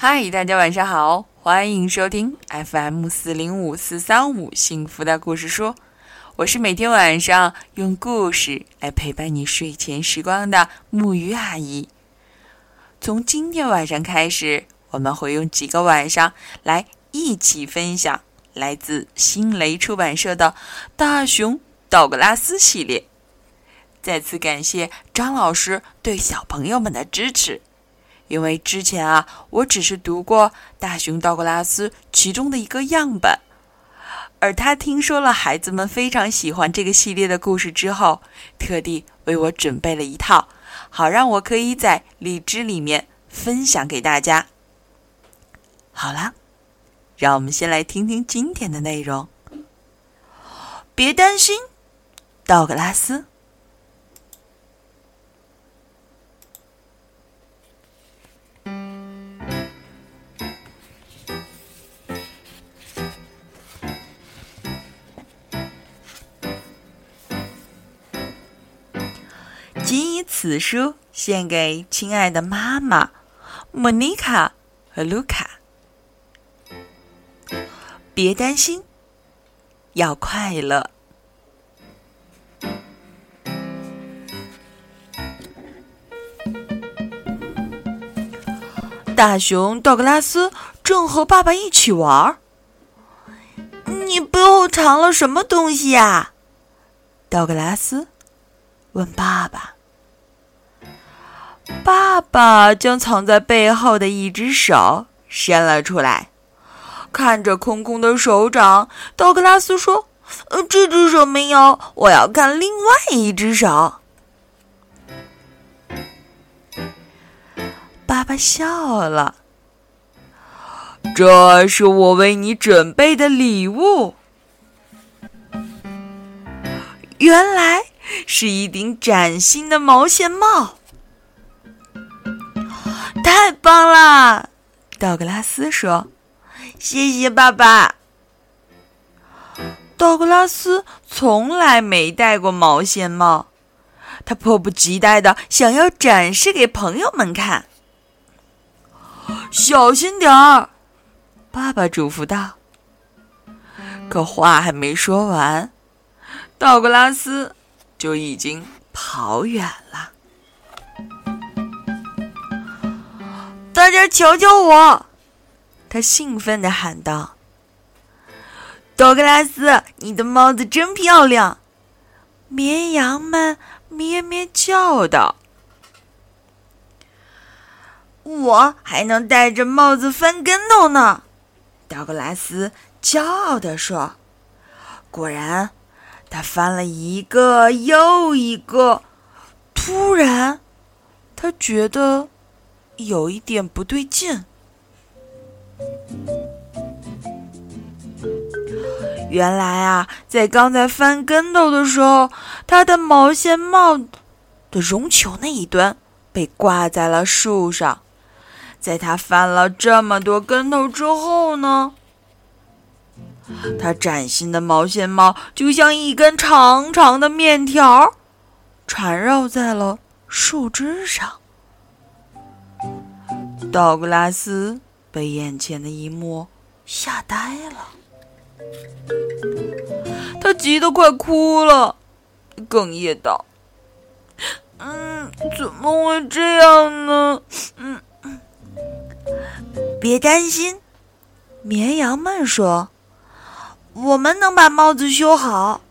嗨，大家晚上好，欢迎收听 FM 四零五四三五幸福的故事书。我是每天晚上用故事来陪伴你睡前时光的木鱼阿姨。从今天晚上开始，我们会用几个晚上来一起分享来自新雷出版社的《大熊道格拉斯》系列。再次感谢张老师对小朋友们的支持。因为之前啊，我只是读过大熊道格拉斯其中的一个样本，而他听说了孩子们非常喜欢这个系列的故事之后，特地为我准备了一套，好让我可以在荔枝里面分享给大家。好了，让我们先来听听今天的内容。别担心，道格拉斯。谨以此书献给亲爱的妈妈莫妮卡和卢卡。别担心，要快乐。大熊道格拉斯正和爸爸一起玩。你背后藏了什么东西呀？道格拉斯问爸爸。爸爸将藏在背后的一只手伸了出来，看着空空的手掌，道格拉斯说：“呃，这只手没有，我要看另外一只手。”爸爸笑了：“这是我为你准备的礼物。”原来是一顶崭新的毛线帽。太棒了，道格拉斯说：“谢谢爸爸。”道格拉斯从来没戴过毛线帽，他迫不及待的想要展示给朋友们看。小心点儿，爸爸嘱咐道。可话还没说完，道格拉斯就已经跑远了。大家瞧瞧我！他兴奋的喊道：“道格拉斯，你的帽子真漂亮！”绵羊们咩咩叫道：“我还能戴着帽子翻跟头呢！”道格拉斯骄傲地说：“果然，他翻了一个又一个。突然，他觉得……”有一点不对劲。原来啊，在刚才翻跟头的时候，他的毛线帽的绒球那一端被挂在了树上。在他翻了这么多跟头之后呢，他崭新的毛线帽就像一根长长的面条，缠绕在了树枝上。道格拉斯被眼前的一幕吓呆了，他急得快哭了，哽咽道：“嗯，怎么会这样呢？”嗯，别担心，绵羊们说：“我们能把帽子修好。”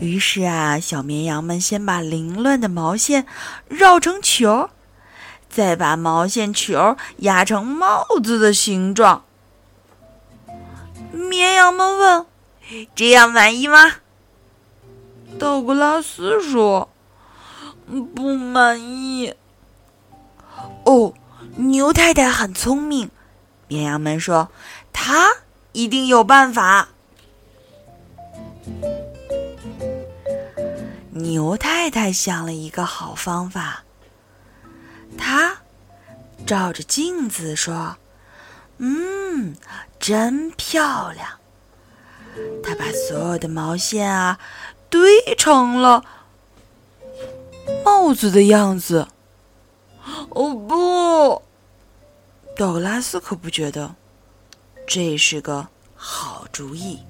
于是啊，小绵羊们先把凌乱的毛线绕成球。再把毛线球压成帽子的形状。绵羊们问：“这样满意吗？”道格拉斯说：“不满意。”哦，牛太太很聪明。绵羊们说：“她一定有办法。”牛太太想了一个好方法。他照着镜子说：“嗯，真漂亮。”他把所有的毛线啊堆成了帽子的样子。哦不！道格拉斯可不觉得这是个好主意。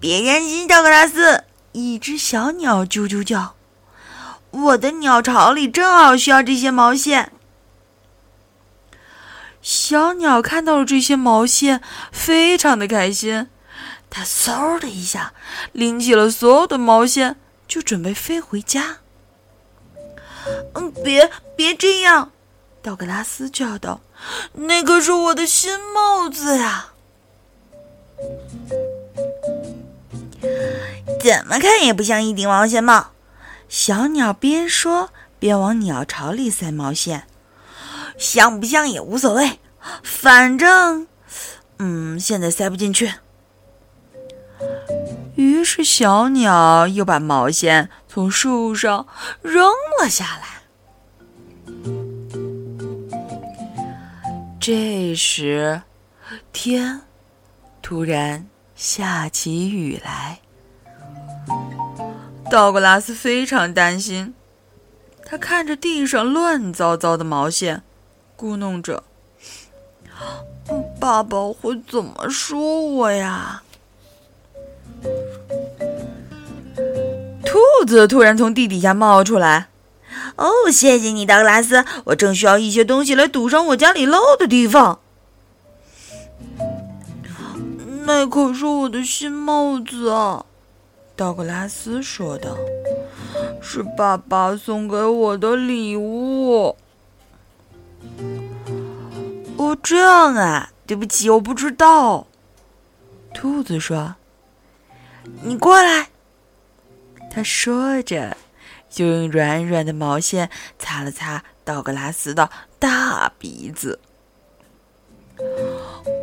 别担心，道格拉斯。一只小鸟啾啾叫，我的鸟巢里正好需要这些毛线。小鸟看到了这些毛线，非常的开心。它嗖的一下拎起了所有的毛线，就准备飞回家。嗯，别别这样！道格拉斯叫道：“那可是我的新帽子呀！”怎么看也不像一顶毛线帽。小鸟边说边往鸟巢里塞毛线，像不像也无所谓，反正，嗯，现在塞不进去。于是小鸟又把毛线从树上扔了下来。这时，天突然下起雨来。道格拉斯非常担心，他看着地上乱糟糟的毛线，咕哝着：“爸爸会怎么说我呀？”兔子突然从地底下冒出来：“哦，谢谢你，道格拉斯，我正需要一些东西来堵上我家里漏的地方。”那可是我的新帽子啊！道格拉斯说道：“是爸爸送给我的礼物。”哦，这样啊，对不起，我不知道。兔子说：“你过来。”他说着，就用软软的毛线擦了擦道格拉斯的大鼻子。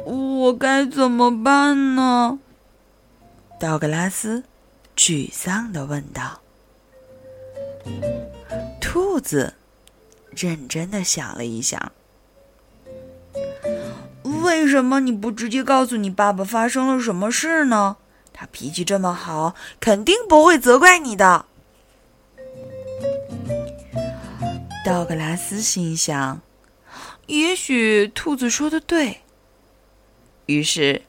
我该怎么办呢？道格拉斯。沮丧的问道：“兔子认真的想了一想，为什么你不直接告诉你爸爸发生了什么事呢？他脾气这么好，肯定不会责怪你的。”道格拉斯心想：“也许兔子说的对。”于是。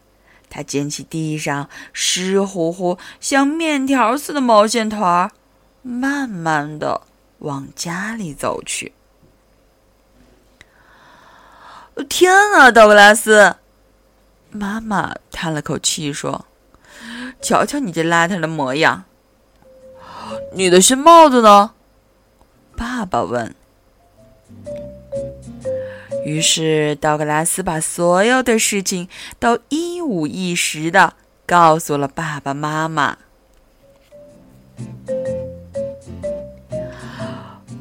他捡起地上湿乎乎、像面条似的毛线团，慢慢的往家里走去。天啊，道格拉斯！妈妈叹了口气说：“瞧瞧你这邋遢的模样。”你的新帽子呢？爸爸问。于是，道格拉斯把所有的事情都一五一十的告诉了爸爸妈妈。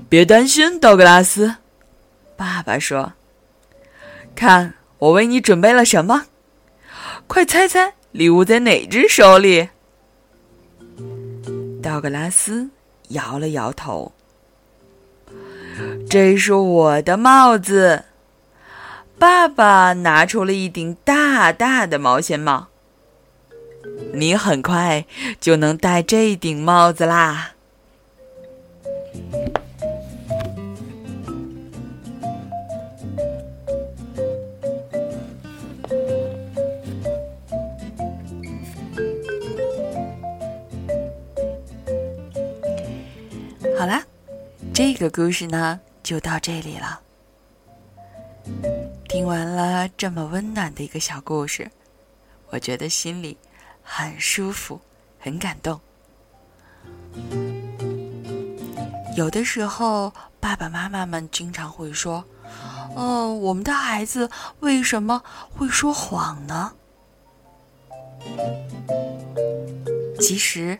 别担心，道格拉斯，爸爸说：“看，我为你准备了什么？快猜猜，礼物在哪只手里？”道格拉斯摇了摇头：“这是我的帽子。”爸爸拿出了一顶大大的毛线帽。你很快就能戴这顶帽子啦！好啦，这个故事呢就到这里了。听完了这么温暖的一个小故事，我觉得心里很舒服，很感动。有的时候，爸爸妈妈们经常会说：“哦，我们的孩子为什么会说谎呢？”其实，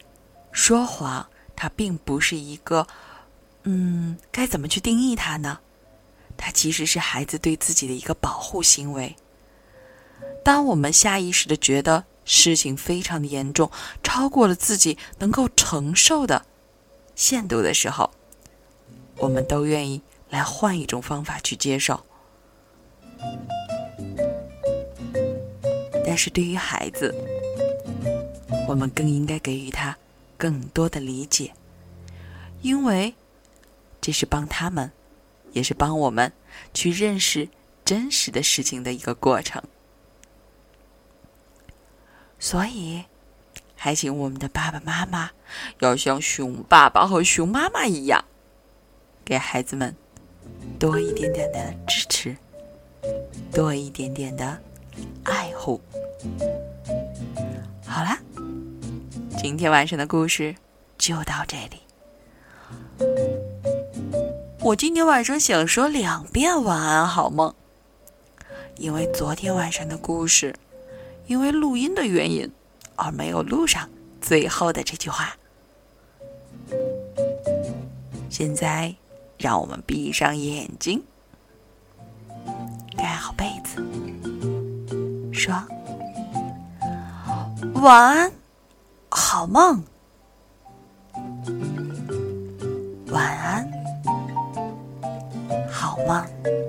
说谎它并不是一个……嗯，该怎么去定义它呢？它其实是孩子对自己的一个保护行为。当我们下意识的觉得事情非常的严重，超过了自己能够承受的限度的时候，我们都愿意来换一种方法去接受。但是对于孩子，我们更应该给予他更多的理解，因为这是帮他们，也是帮我们去认识真实的事情的一个过程。所以，还请我们的爸爸妈妈要像熊爸爸和熊妈妈一样，给孩子们多一点点的支持，多一点点的爱护。好啦，今天晚上的故事就到这里。我今天晚上想说两遍晚安好梦，因为昨天晚上的故事。因为录音的原因，而没有录上最后的这句话。现在，让我们闭上眼睛，盖好被子，说晚安，好梦，晚安，好梦。